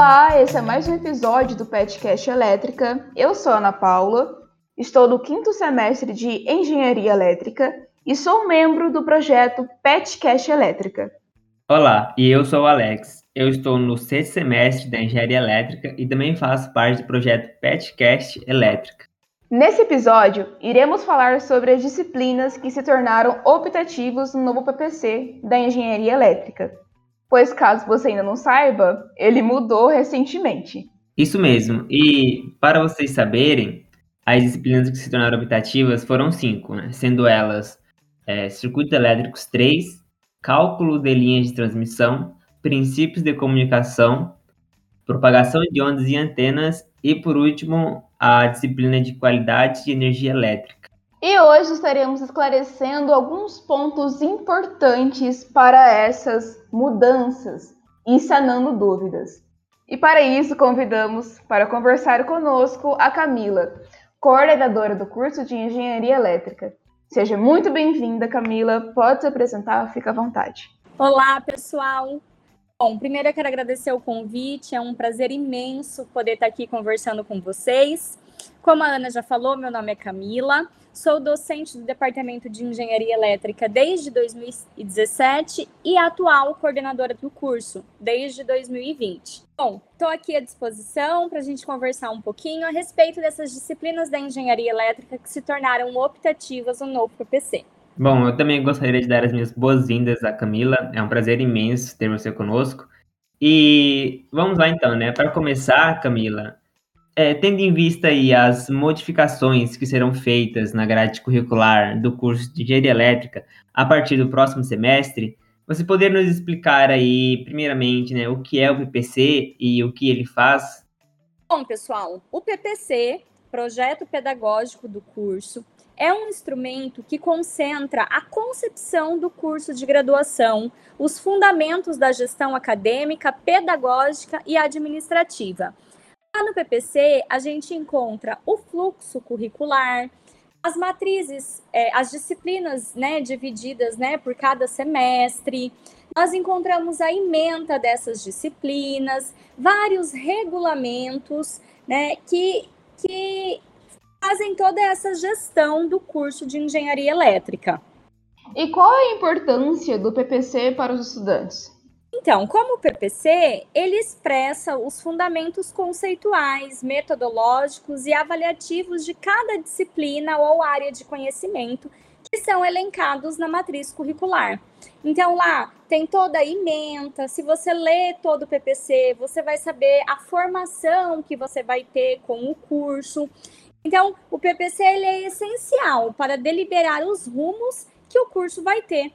Olá, esse é mais um episódio do Petcast Elétrica. Eu sou Ana Paula, estou no quinto semestre de Engenharia Elétrica e sou membro do projeto Petcast Elétrica. Olá, e eu sou o Alex. Eu estou no sexto semestre da Engenharia Elétrica e também faço parte do projeto Petcast Elétrica. Nesse episódio, iremos falar sobre as disciplinas que se tornaram optativas no novo PPC da Engenharia Elétrica. Pois, caso você ainda não saiba, ele mudou recentemente. Isso mesmo. E para vocês saberem, as disciplinas que se tornaram optativas foram cinco, né? sendo elas é, Circuitos Elétricos 3, Cálculo de Linhas de Transmissão, Princípios de Comunicação, Propagação de Ondas e Antenas e, por último, a disciplina de Qualidade de Energia Elétrica. E hoje estaremos esclarecendo alguns pontos importantes para essas mudanças e sanando dúvidas. E para isso convidamos para conversar conosco a Camila, coordenadora do curso de Engenharia Elétrica. Seja muito bem-vinda, Camila. Pode se apresentar, fica à vontade. Olá, pessoal. Bom, primeiro eu quero agradecer o convite, é um prazer imenso poder estar aqui conversando com vocês. Como a Ana já falou, meu nome é Camila, sou docente do Departamento de Engenharia Elétrica desde 2017 e atual coordenadora do curso desde 2020. Bom, estou aqui à disposição para a gente conversar um pouquinho a respeito dessas disciplinas da engenharia elétrica que se tornaram optativas no novo PPC. Bom, eu também gostaria de dar as minhas boas-vindas à Camila. É um prazer imenso ter você conosco. E vamos lá então, né? Para começar, Camila, é, tendo em vista aí as modificações que serão feitas na grade curricular do curso de Engenharia Elétrica a partir do próximo semestre, você poderia nos explicar aí, primeiramente, né, o que é o PPC e o que ele faz? Bom, pessoal, o PPC, Projeto Pedagógico do Curso, é um instrumento que concentra a concepção do curso de graduação, os fundamentos da gestão acadêmica, pedagógica e administrativa Lá no PPC, a gente encontra o fluxo curricular, as matrizes, é, as disciplinas né, divididas né, por cada semestre. Nós encontramos a ementa dessas disciplinas, vários regulamentos né, que, que fazem toda essa gestão do curso de engenharia elétrica. E qual é a importância do PPC para os estudantes? Então, como o PPC, ele expressa os fundamentos conceituais, metodológicos e avaliativos de cada disciplina ou área de conhecimento que são elencados na matriz curricular. Então, lá tem toda a ementa. Se você lê todo o PPC, você vai saber a formação que você vai ter com o curso. Então, o PPC ele é essencial para deliberar os rumos que o curso vai ter.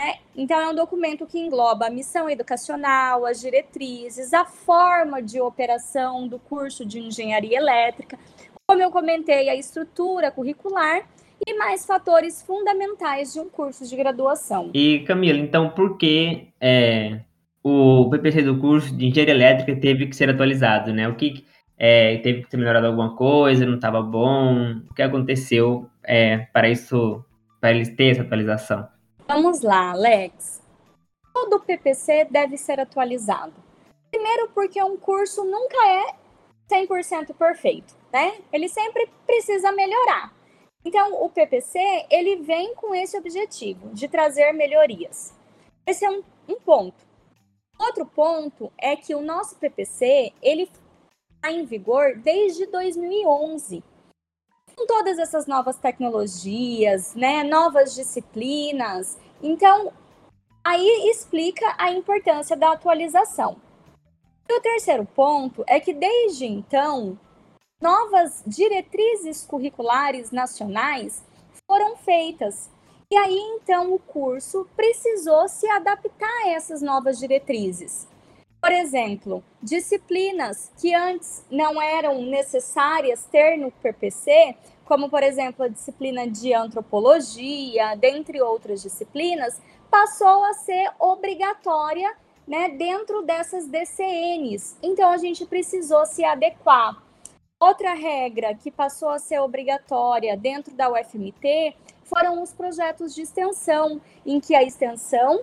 É, então, é um documento que engloba a missão educacional, as diretrizes, a forma de operação do curso de engenharia elétrica, como eu comentei, a estrutura curricular e mais fatores fundamentais de um curso de graduação. E, Camila, então, por que é, o PPC do curso de engenharia elétrica teve que ser atualizado, né? O que é, teve que ser melhorado alguma coisa, não estava bom? O que aconteceu é, para isso, para eles ter essa atualização? Vamos lá, Alex. Todo PPC deve ser atualizado. Primeiro, porque um curso nunca é 100% perfeito, né? Ele sempre precisa melhorar. Então, o PPC, ele vem com esse objetivo, de trazer melhorias. Esse é um, um ponto. Outro ponto é que o nosso PPC, ele está em vigor desde 2011 com todas essas novas tecnologias, né, novas disciplinas. Então, aí explica a importância da atualização. E o terceiro ponto é que desde então, novas diretrizes curriculares nacionais foram feitas. E aí então o curso precisou se adaptar a essas novas diretrizes. Por exemplo, disciplinas que antes não eram necessárias ter no PPC, como por exemplo a disciplina de antropologia, dentre outras disciplinas, passou a ser obrigatória né, dentro dessas DCNs. Então a gente precisou se adequar. Outra regra que passou a ser obrigatória dentro da UFMT foram os projetos de extensão, em que a extensão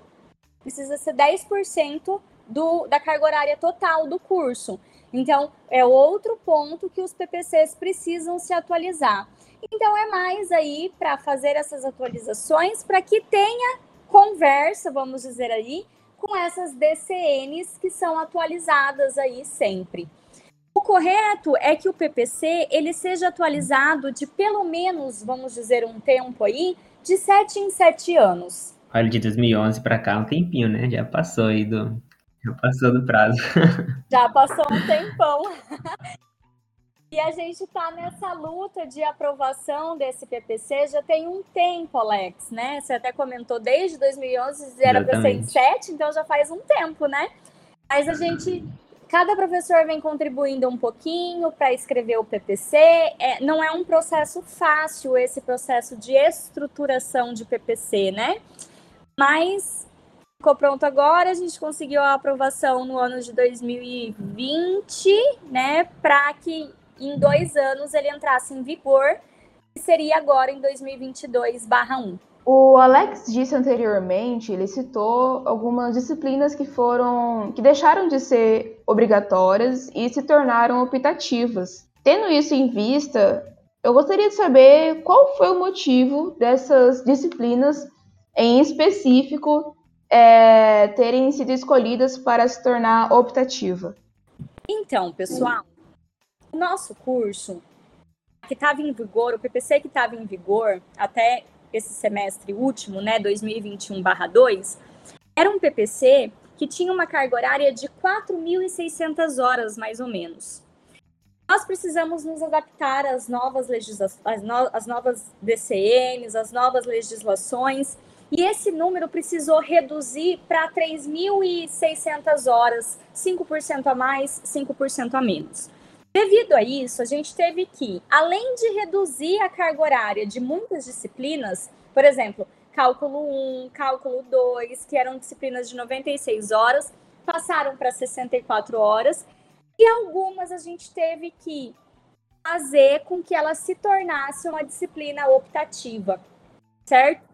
precisa ser 10% do, da carga horária total do curso. Então, é outro ponto que os PPCs precisam se atualizar. Então, é mais aí para fazer essas atualizações para que tenha conversa, vamos dizer aí, com essas DCNs que são atualizadas aí sempre. O correto é que o PPC ele seja atualizado de pelo menos, vamos dizer, um tempo aí, de 7 em 7 anos. Olha, de 2011 para cá, um tempinho, né? Já passou aí do, já passou do prazo. Já passou um tempão. E a gente está nessa luta de aprovação desse PPC já tem um tempo, Alex, né? Você até comentou desde 2011, era para ser em 7, então já faz um tempo, né? Mas a gente, cada professor vem contribuindo um pouquinho para escrever o PPC. É, não é um processo fácil esse processo de estruturação de PPC, né? Mas ficou pronto agora, a gente conseguiu a aprovação no ano de 2020, né? Para que em dois anos ele entrasse em vigor, que seria agora em 2022/1. O Alex disse anteriormente, ele citou algumas disciplinas que foram, que deixaram de ser obrigatórias e se tornaram optativas. Tendo isso em vista, eu gostaria de saber qual foi o motivo dessas disciplinas em específico é, terem sido escolhidas para se tornar optativa. Então, pessoal, o nosso curso que estava em vigor, o PPC que estava em vigor até esse semestre último, né, 2021/2, era um PPC que tinha uma carga horária de 4.600 horas, mais ou menos. Nós precisamos nos adaptar às novas legislações, às, no às novas DCNs, às novas legislações, e esse número precisou reduzir para 3.600 horas, 5% a mais, 5% a menos. Devido a isso, a gente teve que, além de reduzir a carga horária de muitas disciplinas, por exemplo, cálculo 1, cálculo 2, que eram disciplinas de 96 horas, passaram para 64 horas, e algumas a gente teve que fazer com que ela se tornasse uma disciplina optativa, certo?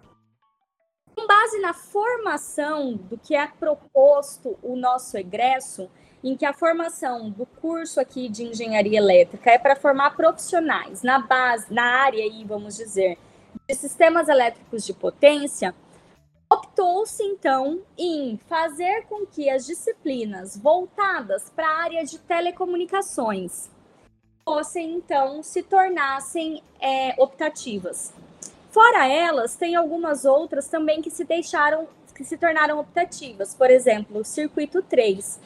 Com base na formação do que é proposto o nosso egresso, em que a formação do curso aqui de engenharia elétrica é para formar profissionais na base, na área aí, vamos dizer, de sistemas elétricos de potência, optou-se então em fazer com que as disciplinas voltadas para a área de telecomunicações fossem então se tornassem é, optativas. Fora elas, tem algumas outras também que se deixaram, que se tornaram optativas. Por exemplo, o circuito 3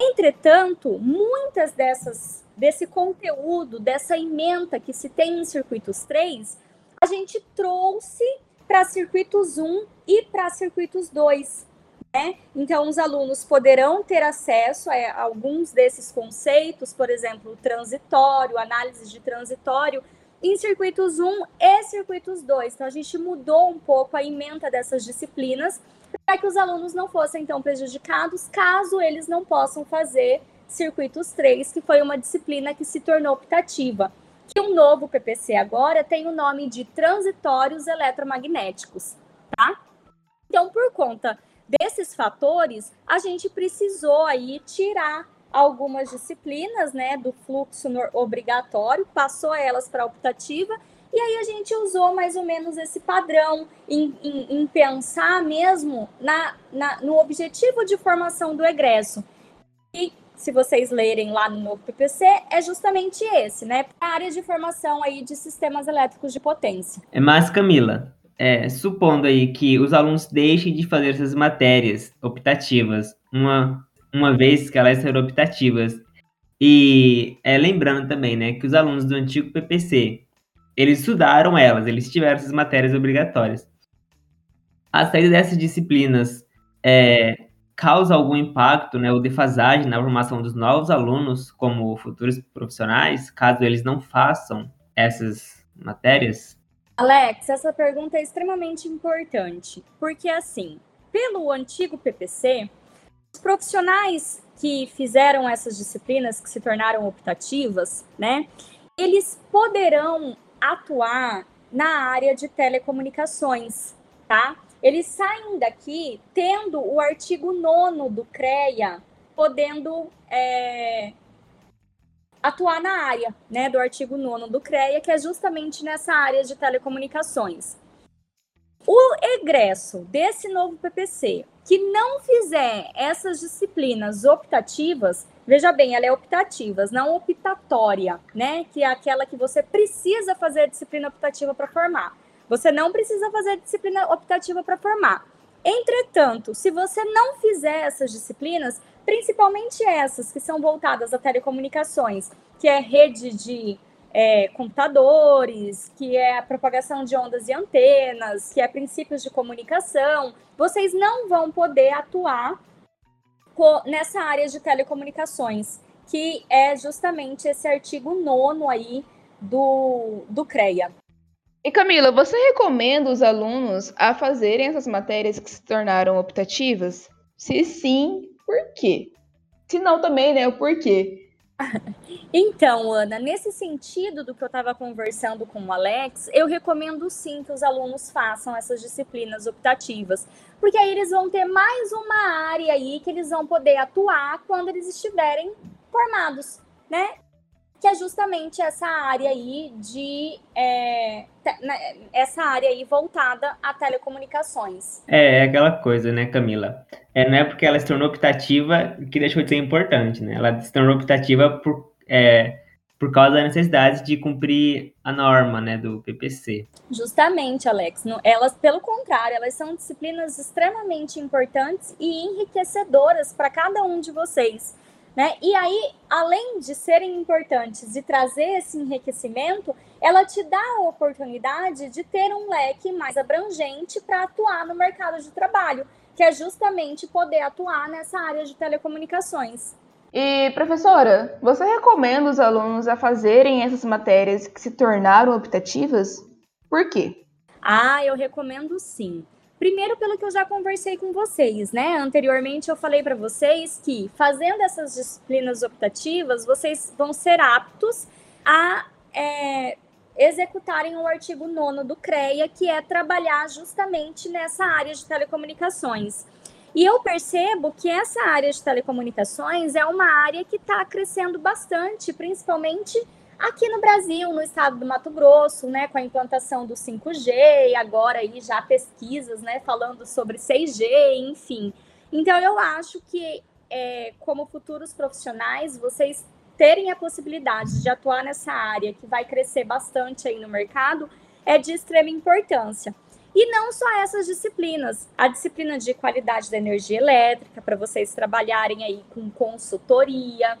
Entretanto, muitas dessas desse conteúdo, dessa ementa que se tem em circuitos 3, a gente trouxe para circuitos 1 e para circuitos 2. Né? Então, os alunos poderão ter acesso a alguns desses conceitos, por exemplo, transitório, análise de transitório, em circuitos 1 e circuitos 2. Então, a gente mudou um pouco a ementa dessas disciplinas para que os alunos não fossem tão prejudicados caso eles não possam fazer circuitos 3, que foi uma disciplina que se tornou optativa. Que um novo PPC agora tem o nome de transitórios eletromagnéticos, tá? Então, por conta desses fatores, a gente precisou aí tirar algumas disciplinas, né, do fluxo obrigatório, passou elas para optativa e aí a gente usou mais ou menos esse padrão em, em, em pensar mesmo na, na, no objetivo de formação do egresso. E se vocês lerem lá no novo PPC, é justamente esse, né? A área de formação aí de sistemas elétricos de potência. É Mas, Camila, é, supondo aí que os alunos deixem de fazer essas matérias optativas, uma, uma vez que elas serão optativas, e é, lembrando também, né, que os alunos do antigo PPC eles estudaram elas, eles tiveram essas matérias obrigatórias. A saída dessas disciplinas é, causa algum impacto, né, ou defasagem na formação dos novos alunos como futuros profissionais, caso eles não façam essas matérias? Alex, essa pergunta é extremamente importante, porque assim, pelo antigo PPC, os profissionais que fizeram essas disciplinas que se tornaram optativas, né, eles poderão atuar na área de telecomunicações, tá? eles saem daqui tendo o artigo 9 do CREA podendo é, atuar na área né, do artigo 9 do CREA, que é justamente nessa área de telecomunicações. O egresso desse novo PPC que não fizer essas disciplinas optativas, veja bem, ela é optativas, não optatória, né? Que é aquela que você precisa fazer a disciplina optativa para formar. Você não precisa fazer a disciplina optativa para formar. Entretanto, se você não fizer essas disciplinas, principalmente essas que são voltadas a telecomunicações, que é rede de é, computadores, que é a propagação de ondas e antenas, que é princípios de comunicação, vocês não vão poder atuar nessa área de telecomunicações, que é justamente esse artigo nono aí do, do CREA. E Camila, você recomenda os alunos a fazerem essas matérias que se tornaram optativas? Se sim, por quê? Se não também, né, o porquê? Então, Ana, nesse sentido do que eu estava conversando com o Alex, eu recomendo sim que os alunos façam essas disciplinas optativas, porque aí eles vão ter mais uma área aí que eles vão poder atuar quando eles estiverem formados, né? Que é justamente essa área aí de é, né, essa área aí voltada a telecomunicações. É, é aquela coisa, né, Camila? É, não é porque ela se tornou optativa que deixou de ser importante, né? Ela se tornou optativa por, é, por causa da necessidade de cumprir a norma, né, do PPC. Justamente, Alex. Elas, pelo contrário, elas são disciplinas extremamente importantes e enriquecedoras para cada um de vocês né? E aí, além de serem importantes e trazer esse enriquecimento, ela te dá a oportunidade de ter um leque mais abrangente para atuar no mercado de trabalho, que é justamente poder atuar nessa área de telecomunicações. E, professora, você recomenda os alunos a fazerem essas matérias que se tornaram optativas? Por quê? Ah, eu recomendo sim. Primeiro, pelo que eu já conversei com vocês, né? Anteriormente, eu falei para vocês que fazendo essas disciplinas optativas, vocês vão ser aptos a é, executarem o artigo 9 do CREA, que é trabalhar justamente nessa área de telecomunicações. E eu percebo que essa área de telecomunicações é uma área que está crescendo bastante, principalmente Aqui no Brasil, no estado do Mato Grosso, né, com a implantação do 5G, e agora aí já pesquisas, né, falando sobre 6G, enfim. Então eu acho que é, como futuros profissionais, vocês terem a possibilidade de atuar nessa área que vai crescer bastante aí no mercado é de extrema importância. E não só essas disciplinas, a disciplina de qualidade da energia elétrica, para vocês trabalharem aí com consultoria,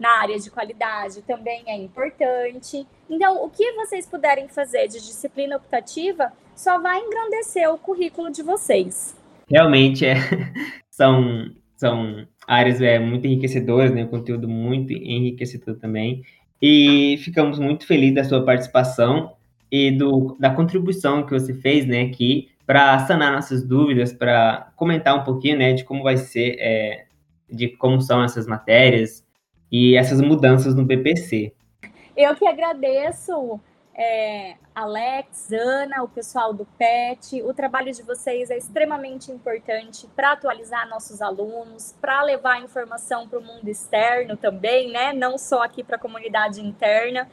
na área de qualidade também é importante. Então, o que vocês puderem fazer de disciplina optativa só vai engrandecer o currículo de vocês. Realmente, é, são, são áreas é, muito enriquecedoras, né? conteúdo muito enriquecedor também. E ficamos muito felizes da sua participação e do, da contribuição que você fez né, aqui para sanar nossas dúvidas, para comentar um pouquinho né, de como vai ser, é, de como são essas matérias, e essas mudanças no BPC. Eu que agradeço, é, Alex, Ana, o pessoal do PET. O trabalho de vocês é extremamente importante para atualizar nossos alunos, para levar informação para o mundo externo também, né? Não só aqui para a comunidade interna.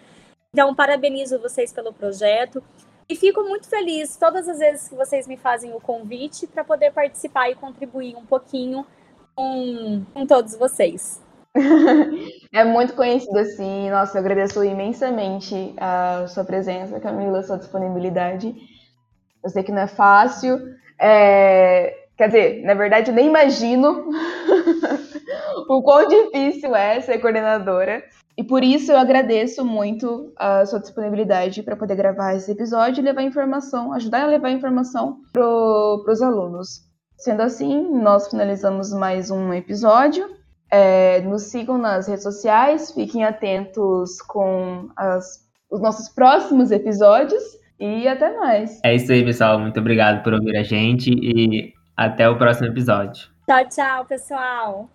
Então, parabenizo vocês pelo projeto. E fico muito feliz todas as vezes que vocês me fazem o convite para poder participar e contribuir um pouquinho com, com todos vocês. é muito conhecido assim. Nossa, eu agradeço imensamente a sua presença, Camila, sua disponibilidade. Eu sei que não é fácil. É... Quer dizer, na verdade, eu nem imagino o quão difícil é ser coordenadora. E por isso eu agradeço muito a sua disponibilidade para poder gravar esse episódio e levar informação, ajudar a levar informação para os alunos. Sendo assim, nós finalizamos mais um episódio. É, nos sigam nas redes sociais, fiquem atentos com as, os nossos próximos episódios e até mais. É isso aí, pessoal. Muito obrigado por ouvir a gente e até o próximo episódio. Tchau, tchau, pessoal.